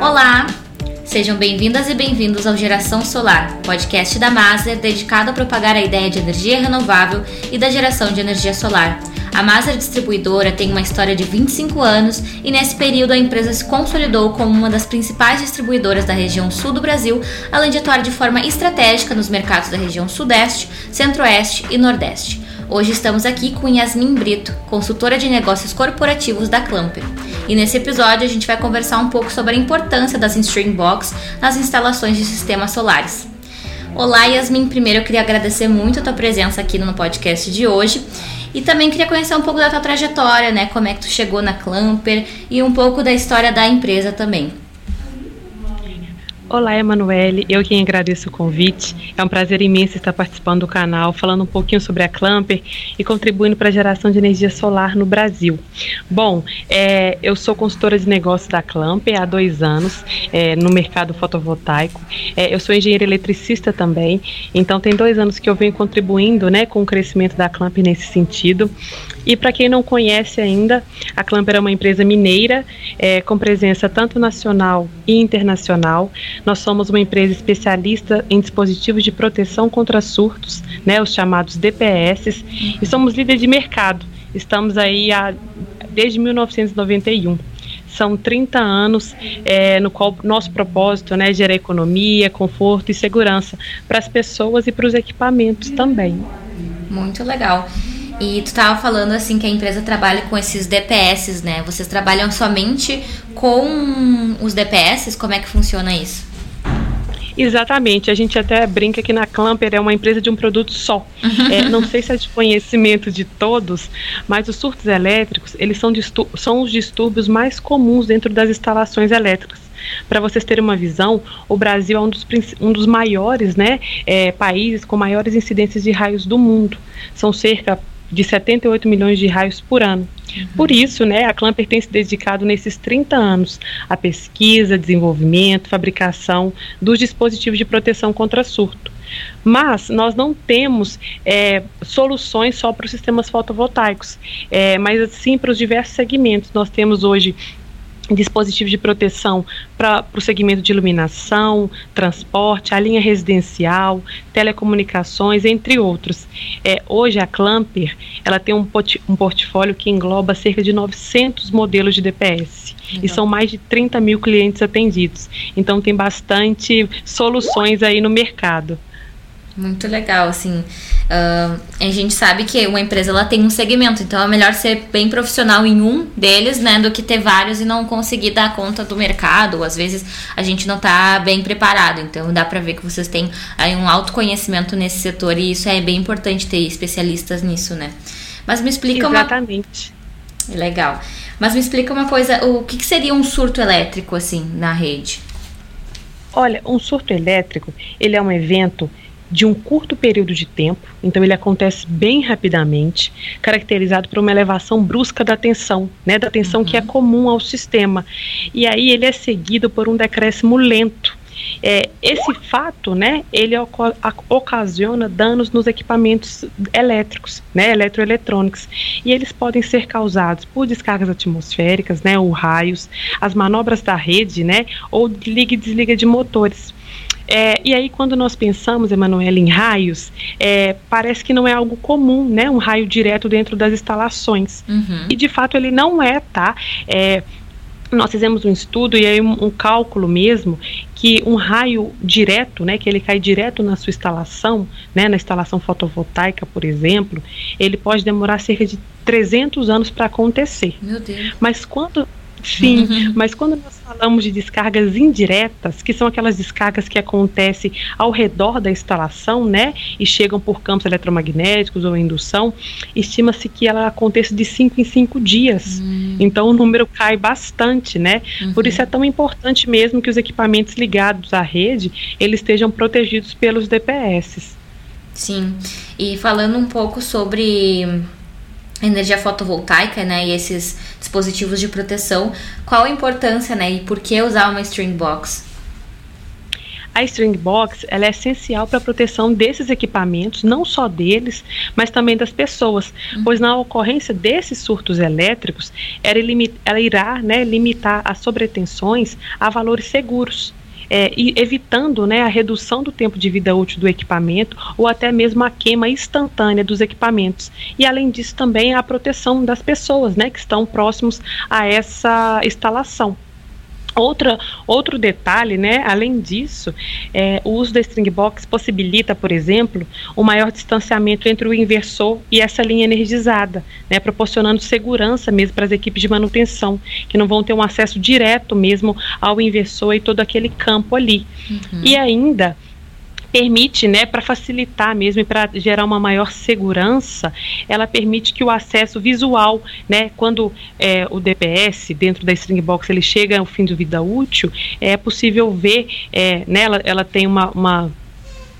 Olá! Sejam bem-vindas e bem-vindos ao Geração Solar, podcast da Maser dedicado a propagar a ideia de energia renovável e da geração de energia solar. A Maser Distribuidora tem uma história de 25 anos e nesse período a empresa se consolidou como uma das principais distribuidoras da região sul do Brasil, além de atuar de forma estratégica nos mercados da região Sudeste, Centro-Oeste e Nordeste. Hoje estamos aqui com Yasmin Brito, consultora de negócios corporativos da Clamper. E nesse episódio a gente vai conversar um pouco sobre a importância das Stream Box nas instalações de sistemas solares. Olá, Yasmin. Primeiro eu queria agradecer muito a tua presença aqui no podcast de hoje. E também queria conhecer um pouco da tua trajetória, né? Como é que tu chegou na Clamper e um pouco da história da empresa também. Olá, Emanuele. Eu quem agradeço o convite. É um prazer imenso estar participando do canal, falando um pouquinho sobre a Clamper e contribuindo para a geração de energia solar no Brasil. Bom, é, eu sou consultora de negócios da Clamper há dois anos é, no mercado fotovoltaico. É, eu sou engenheira eletricista também, então tem dois anos que eu venho contribuindo né, com o crescimento da Clamper nesse sentido. E para quem não conhece ainda, a Clamper é uma empresa mineira é, com presença tanto nacional e internacional. Nós somos uma empresa especialista em dispositivos de proteção contra surtos, né, os chamados DPS, e somos líder de mercado. Estamos aí há, desde 1991 são 30 anos é, no qual nosso propósito né, é gerar economia, conforto e segurança para as pessoas e para os equipamentos também. Muito legal. E tu estava falando assim que a empresa trabalha com esses DPS, né? Vocês trabalham somente com os DPS? Como é que funciona isso? Exatamente, a gente até brinca que na Clamper é uma empresa de um produto só. Uhum. É, não sei se é de conhecimento de todos, mas os surtos elétricos, eles são, são os distúrbios mais comuns dentro das instalações elétricas. Para vocês terem uma visão, o Brasil é um dos, um dos maiores né, é, países com maiores incidências de raios do mundo. São cerca de 78 milhões de raios por ano. Por isso, né, a Clamper tem se dedicado nesses 30 anos à pesquisa, desenvolvimento, fabricação dos dispositivos de proteção contra surto. Mas nós não temos é, soluções só para os sistemas fotovoltaicos, é, mas sim para os diversos segmentos. Nós temos hoje dispositivos de proteção para o segmento de iluminação, transporte, a linha residencial, telecomunicações, entre outros. É, hoje a Clamper ela tem um, um portfólio que engloba cerca de 900 modelos de DPS. Então. E são mais de 30 mil clientes atendidos. Então tem bastante soluções aí no mercado. Muito legal, assim. Uh, a gente sabe que uma empresa ela tem um segmento, então é melhor ser bem profissional em um deles, né, do que ter vários e não conseguir dar conta do mercado. Ou às vezes a gente não tá bem preparado. Então dá para ver que vocês têm aí um autoconhecimento nesse setor e isso é bem importante ter especialistas nisso, né? Mas me explica Exatamente. uma Legal. Mas me explica uma coisa, o que, que seria um surto elétrico assim na rede? Olha, um surto elétrico, ele é um evento de um curto período de tempo, então ele acontece bem rapidamente, caracterizado por uma elevação brusca da tensão, né, da tensão uhum. que é uhum. comum ao sistema. E aí ele é seguido por um decréscimo lento. É, esse fato, né, ele ocasiona danos nos equipamentos elétricos, né, eletroeletrônicos, e eles podem ser causados por descargas atmosféricas, né, ou raios, as manobras da rede, né, ou liga e desliga de motores. É, e aí, quando nós pensamos, Emanuela, em raios, é, parece que não é algo comum, né? Um raio direto dentro das instalações. Uhum. E de fato ele não é, tá? É, nós fizemos um estudo e aí um, um, cálculo mesmo que um raio direto, né, que ele cai direto na sua instalação, né, na instalação fotovoltaica, por exemplo, ele pode demorar cerca de 300 anos para acontecer. Meu Deus. Mas quando Sim, uhum. mas quando nós falamos de descargas indiretas, que são aquelas descargas que acontecem ao redor da instalação, né, e chegam por campos eletromagnéticos ou indução, estima-se que ela aconteça de 5 em 5 dias. Uhum. Então o número cai bastante, né? Uhum. Por isso é tão importante mesmo que os equipamentos ligados à rede, eles estejam protegidos pelos DPS. Sim. E falando um pouco sobre energia fotovoltaica, né, e esses dispositivos de proteção, qual a importância, né, e por que usar uma string box? A string box ela é essencial para a proteção desses equipamentos, não só deles, mas também das pessoas, uhum. pois na ocorrência desses surtos elétricos, ela, ela irá né, limitar as sobretensões a valores seguros é, evitando né, a redução do tempo de vida útil do equipamento ou até mesmo a queima instantânea dos equipamentos. E além disso também a proteção das pessoas né, que estão próximos a essa instalação. Outra, outro detalhe, né, além disso, é, o uso da string box possibilita, por exemplo, o um maior distanciamento entre o inversor e essa linha energizada, né, proporcionando segurança mesmo para as equipes de manutenção, que não vão ter um acesso direto mesmo ao inversor e todo aquele campo ali. Uhum. E ainda permite, né, para facilitar mesmo e para gerar uma maior segurança, ela permite que o acesso visual, né, quando é, o DPS dentro da string box ele chega ao fim do vida útil, é possível ver, é, né, ela, ela tem uma, uma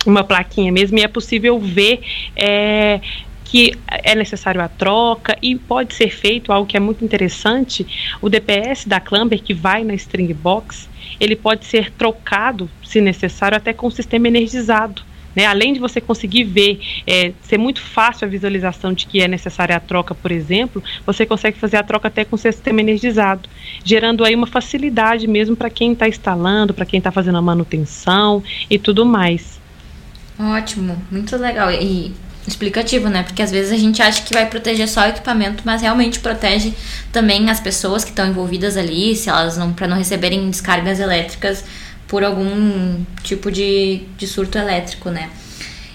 uma plaquinha mesmo e é possível ver é, que é necessário a troca e pode ser feito algo que é muito interessante. O DPS da Clamber que vai na string box, ele pode ser trocado, se necessário, até com o sistema energizado. Né? Além de você conseguir ver, é, ser muito fácil a visualização de que é necessária a troca, por exemplo, você consegue fazer a troca até com o sistema energizado, gerando aí uma facilidade mesmo para quem está instalando, para quem está fazendo a manutenção e tudo mais. Ótimo, muito legal. E explicativo, né? Porque às vezes a gente acha que vai proteger só o equipamento, mas realmente protege também as pessoas que estão envolvidas ali, se elas não para não receberem descargas elétricas por algum tipo de, de surto elétrico, né?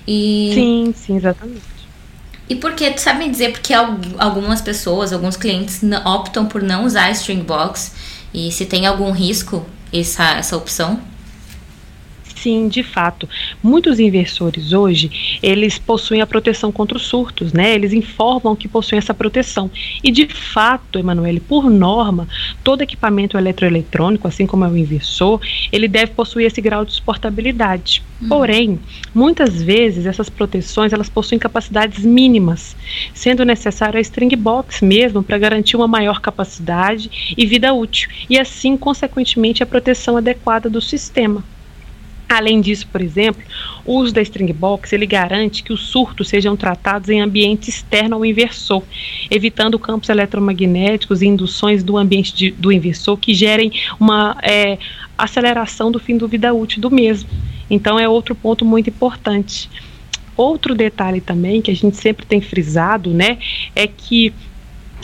E Sim, sim, exatamente. E por que, tu sabe me dizer porque algumas pessoas, alguns clientes optam por não usar a string box e se tem algum risco essa, essa opção? Sim, de fato. Muitos inversores hoje, eles possuem a proteção contra os surtos, né? Eles informam que possuem essa proteção. E de fato, Emanuele, por norma, todo equipamento eletroeletrônico, assim como é o inversor, ele deve possuir esse grau de suportabilidade. Uhum. Porém, muitas vezes essas proteções, elas possuem capacidades mínimas, sendo necessário a string box mesmo para garantir uma maior capacidade e vida útil, e assim, consequentemente, a proteção adequada do sistema. Além disso, por exemplo, o uso da string box ele garante que os surtos sejam tratados em ambiente externo ao inversor, evitando campos eletromagnéticos e induções do ambiente de, do inversor que gerem uma é, aceleração do fim do vida útil do mesmo. Então é outro ponto muito importante. Outro detalhe também que a gente sempre tem frisado, né, é que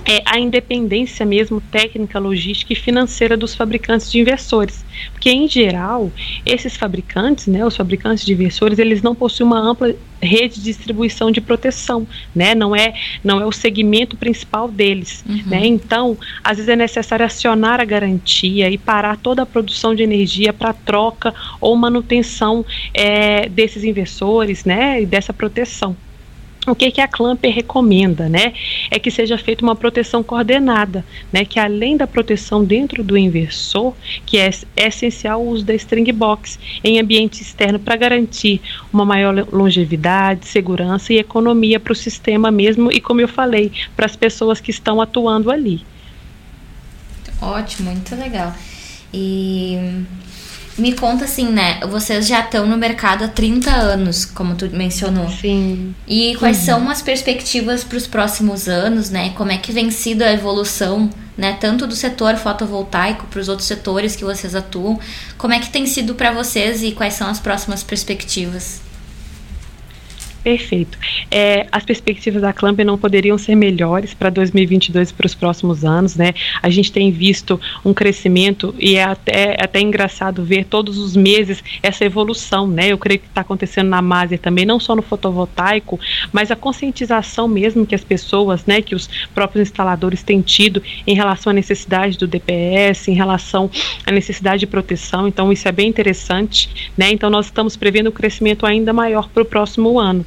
é, a independência mesmo técnica, logística e financeira dos fabricantes de inversores. Porque, em geral, esses fabricantes, né, os fabricantes de inversores, eles não possuem uma ampla rede de distribuição de proteção, né? Não é, não é o segmento principal deles, uhum. né? Então, às vezes é necessário acionar a garantia e parar toda a produção de energia para troca ou manutenção é, desses inversores, né? E dessa proteção. O que, que a Clamper recomenda, né? É que seja feita uma proteção coordenada, né? Que além da proteção dentro do inversor, que é, é essencial o uso da string box em ambiente externo para garantir uma maior longevidade, segurança e economia para o sistema mesmo e, como eu falei, para as pessoas que estão atuando ali. Ótimo, muito legal. E me conta assim, né? Vocês já estão no mercado há 30 anos, como tu mencionou. Sim. E quais uhum. são as perspectivas para os próximos anos, né? Como é que vem sido a evolução, né? Tanto do setor fotovoltaico para os outros setores que vocês atuam. Como é que tem sido para vocês e quais são as próximas perspectivas? Perfeito. É, as perspectivas da Clamp não poderiam ser melhores para 2022 e para os próximos anos, né? A gente tem visto um crescimento e é até, é até engraçado ver todos os meses essa evolução, né? Eu creio que está acontecendo na Maser também, não só no fotovoltaico, mas a conscientização mesmo que as pessoas, né, que os próprios instaladores têm tido em relação à necessidade do DPS, em relação à necessidade de proteção. Então, isso é bem interessante, né? Então, nós estamos prevendo um crescimento ainda maior para o próximo ano.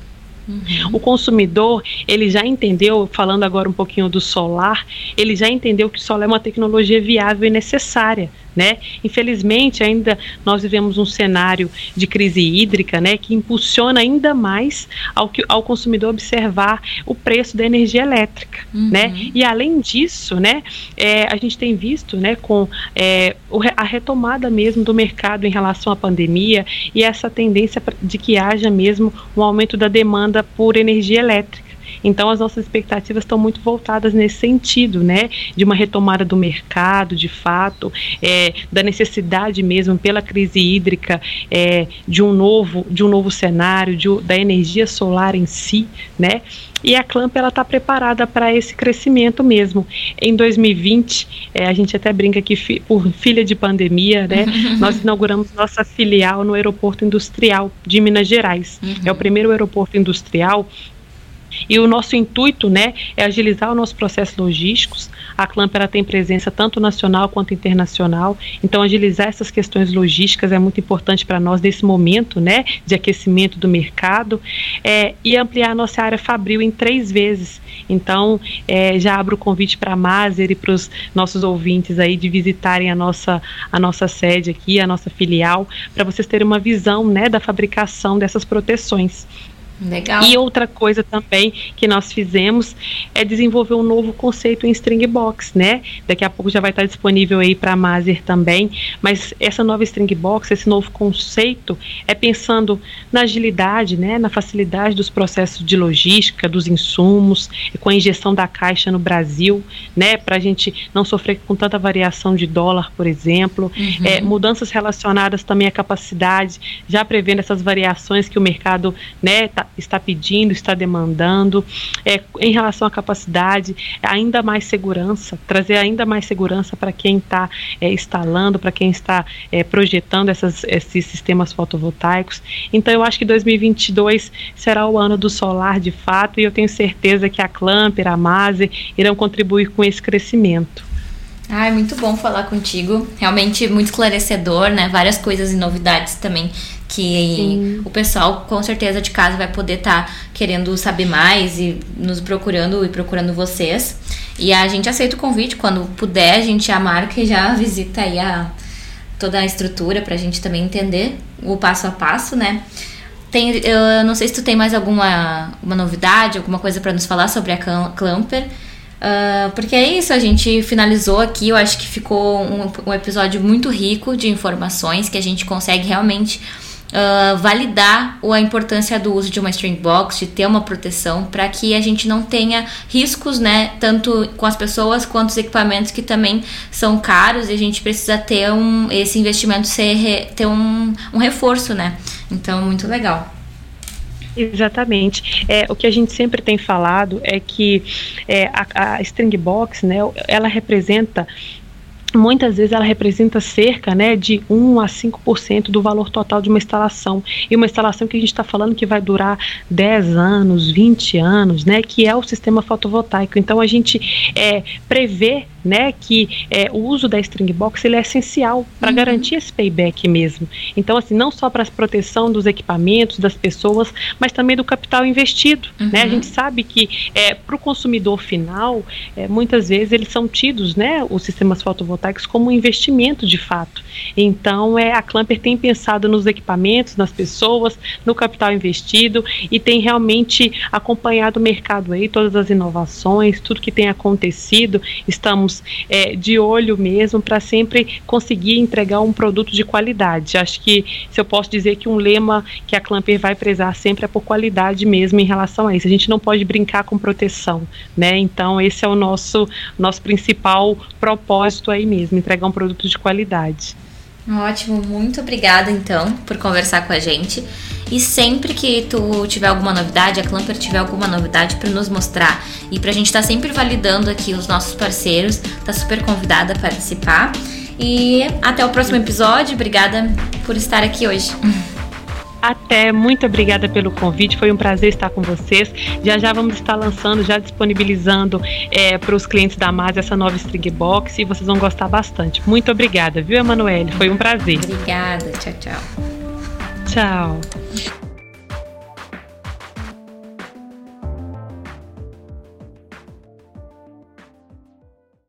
Uhum. O consumidor, ele já entendeu, falando agora um pouquinho do solar, ele já entendeu que o solar é uma tecnologia viável e necessária, né? Infelizmente, ainda nós vivemos um cenário de crise hídrica, né, que impulsiona ainda mais ao, que, ao consumidor observar o preço da energia elétrica, uhum. né? E além disso, né, é, a gente tem visto, né, com é, a retomada mesmo do mercado em relação à pandemia e essa tendência de que haja mesmo um aumento da demanda por energia elétrica. Então, as nossas expectativas estão muito voltadas nesse sentido, né? De uma retomada do mercado, de fato, é, da necessidade mesmo pela crise hídrica é, de um novo, de um novo cenário, de, da energia solar em si, né? E a Clamp ela está preparada para esse crescimento mesmo. Em 2020, é, a gente até brinca que fi, por filha de pandemia, né, nós inauguramos nossa filial no aeroporto industrial de Minas Gerais. Uhum. É o primeiro aeroporto industrial e o nosso intuito, né, é agilizar os nossos processos logísticos. A Clamp ela tem presença tanto nacional quanto internacional. Então, agilizar essas questões logísticas é muito importante para nós nesse momento, né, de aquecimento do mercado. É, e ampliar a nossa área fabril em três vezes. Então, é, já abro o convite para a Maser e para os nossos ouvintes aí de visitarem a nossa, a nossa sede aqui, a nossa filial, para vocês terem uma visão, né, da fabricação dessas proteções. Legal. E outra coisa também que nós fizemos é desenvolver um novo conceito em string box, né? Daqui a pouco já vai estar disponível aí para a Maser também, mas essa nova string box, esse novo conceito é pensando na agilidade, né, na facilidade dos processos de logística, dos insumos, com a injeção da caixa no Brasil, né, para a gente não sofrer com tanta variação de dólar, por exemplo, uhum. é, mudanças relacionadas também à capacidade, já prevendo essas variações que o mercado, né, tá, está pedindo, está demandando. É, em relação à capacidade, ainda mais segurança, trazer ainda mais segurança para quem está é, instalando, para quem está é, projetando essas, esses sistemas fotovoltaicos. Então, eu acho que 2022 será o ano do solar de fato e eu tenho certeza que a Clamper, a Mase irão contribuir com esse crescimento. Ai, muito bom falar contigo. Realmente muito esclarecedor, né? Várias coisas e novidades também que Sim. o pessoal com certeza de casa vai poder estar tá querendo saber mais e nos procurando e procurando vocês. E a gente aceita o convite quando puder, a gente já marca e já visita aí a, toda a estrutura para a gente também entender o passo a passo, né? Tem, eu não sei se tu tem mais alguma uma novidade, alguma coisa para nos falar sobre a Clamper. Uh, porque é isso, a gente finalizou aqui. Eu acho que ficou um, um episódio muito rico de informações que a gente consegue realmente uh, validar a importância do uso de uma string box, de ter uma proteção, para que a gente não tenha riscos, né, tanto com as pessoas quanto os equipamentos que também são caros e a gente precisa ter um, esse investimento ser, ter um, um reforço, né? Então, muito legal. Exatamente. É, o que a gente sempre tem falado é que é, a, a string box, né, ela representa muitas vezes ela representa cerca né, de 1 a 5% do valor total de uma instalação. E uma instalação que a gente está falando que vai durar 10 anos, 20 anos, né, que é o sistema fotovoltaico. Então a gente é, prevê né, que é, o uso da string box ele é essencial para uhum. garantir esse payback mesmo. Então, assim, não só para a proteção dos equipamentos, das pessoas, mas também do capital investido. Uhum. Né? A gente sabe que é, para o consumidor final, é, muitas vezes eles são tidos, né, os sistemas fotovoltaicos, como um investimento de fato. Então, é, a Clamper tem pensado nos equipamentos, nas pessoas, no capital investido e tem realmente acompanhado o mercado aí, todas as inovações, tudo que tem acontecido. Estamos estamos é, de olho mesmo para sempre conseguir entregar um produto de qualidade. Acho que se eu posso dizer que um lema que a Clamper vai prezar sempre é por qualidade mesmo em relação a isso. A gente não pode brincar com proteção, né? Então esse é o nosso nosso principal propósito aí mesmo, entregar um produto de qualidade. Ótimo, muito obrigada então por conversar com a gente. E sempre que tu tiver alguma novidade, a Clamper tiver alguma novidade para nos mostrar e para a gente estar tá sempre validando aqui os nossos parceiros, tá super convidada a participar. E até o próximo episódio. Obrigada por estar aqui hoje. Até, muito obrigada pelo convite, foi um prazer estar com vocês. Já já vamos estar lançando, já disponibilizando é, para os clientes da MAS essa nova String Box e vocês vão gostar bastante. Muito obrigada, viu, Emanuele? Foi um prazer. Obrigada, tchau, tchau. Tchau.